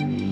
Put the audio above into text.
Bye.